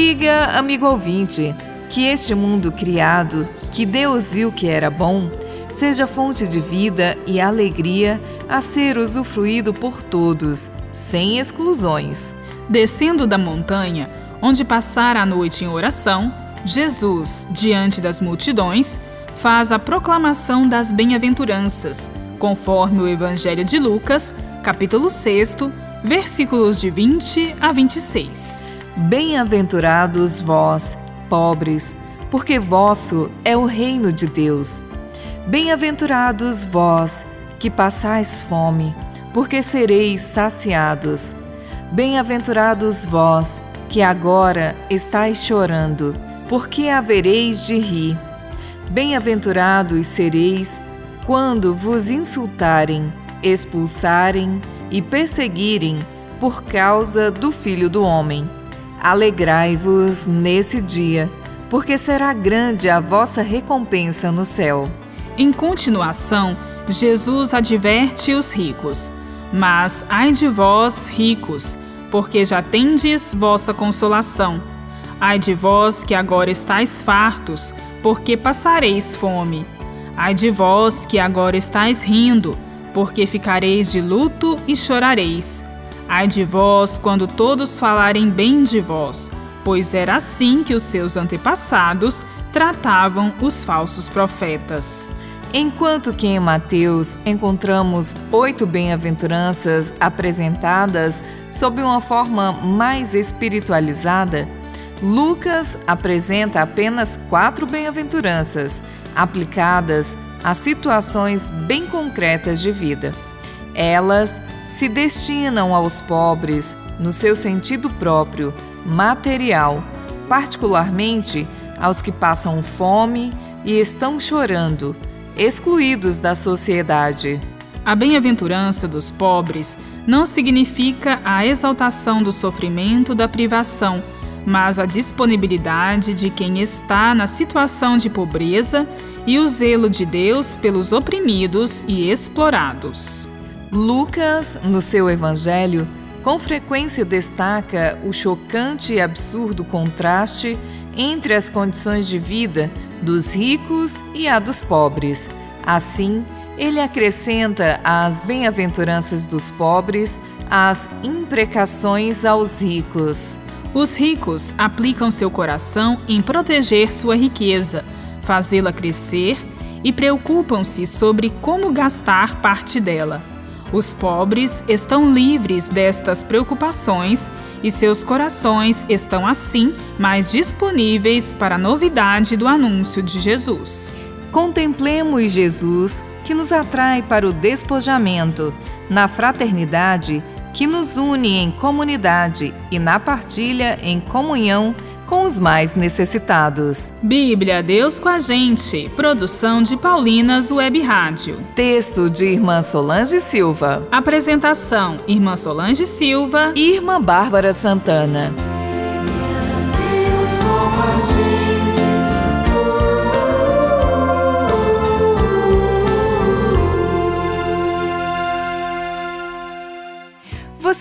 Amiga, amigo ouvinte, que este mundo criado, que Deus viu que era bom, seja fonte de vida e alegria a ser usufruído por todos, sem exclusões. Descendo da montanha, onde passara a noite em oração, Jesus, diante das multidões, faz a proclamação das bem-aventuranças, conforme o Evangelho de Lucas, capítulo 6, versículos de 20 a 26. Bem-aventurados vós, pobres, porque vosso é o reino de Deus. Bem-aventurados vós, que passais fome, porque sereis saciados. Bem-aventurados vós, que agora estáis chorando, porque havereis de rir. Bem-aventurados sereis quando vos insultarem, expulsarem e perseguirem por causa do Filho do Homem. Alegrai-vos nesse dia, porque será grande a vossa recompensa no céu. Em continuação, Jesus adverte os ricos: Mas ai de vós, ricos, porque já tendes vossa consolação. Ai de vós que agora estáis fartos, porque passareis fome. Ai de vós que agora estáis rindo, porque ficareis de luto e chorareis. Ai de vós quando todos falarem bem de vós, pois era assim que os seus antepassados tratavam os falsos profetas. Enquanto que em Mateus encontramos oito bem-aventuranças apresentadas sob uma forma mais espiritualizada, Lucas apresenta apenas quatro bem-aventuranças aplicadas a situações bem concretas de vida. Elas se destinam aos pobres no seu sentido próprio, material, particularmente aos que passam fome e estão chorando, excluídos da sociedade. A bem-aventurança dos pobres não significa a exaltação do sofrimento da privação mas a disponibilidade de quem está na situação de pobreza e o zelo de Deus pelos oprimidos e explorados. Lucas, no seu evangelho, com frequência destaca o chocante e absurdo contraste entre as condições de vida dos ricos e a dos pobres. Assim, ele acrescenta às bem-aventuranças dos pobres as imprecações aos ricos. Os ricos aplicam seu coração em proteger sua riqueza, fazê-la crescer e preocupam-se sobre como gastar parte dela. Os pobres estão livres destas preocupações e seus corações estão assim mais disponíveis para a novidade do anúncio de Jesus. Contemplemos Jesus que nos atrai para o despojamento, na fraternidade que nos une em comunidade e na partilha em comunhão com os mais necessitados. Bíblia Deus com a gente. Produção de Paulinas Web Rádio. Texto de Irmã Solange Silva. Apresentação: Irmã Solange Silva e Irmã Bárbara Santana. Deus com a gente.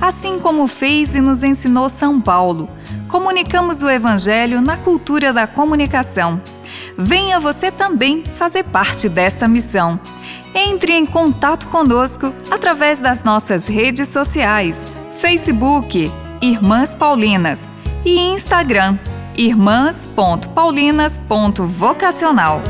assim como fez e nos ensinou São Paulo. Comunicamos o Evangelho na cultura da comunicação. Venha você também fazer parte desta missão. Entre em contato conosco através das nossas redes sociais: Facebook, Irmãs Paulinas e Instagram, irmãs.paulinas.vocacional.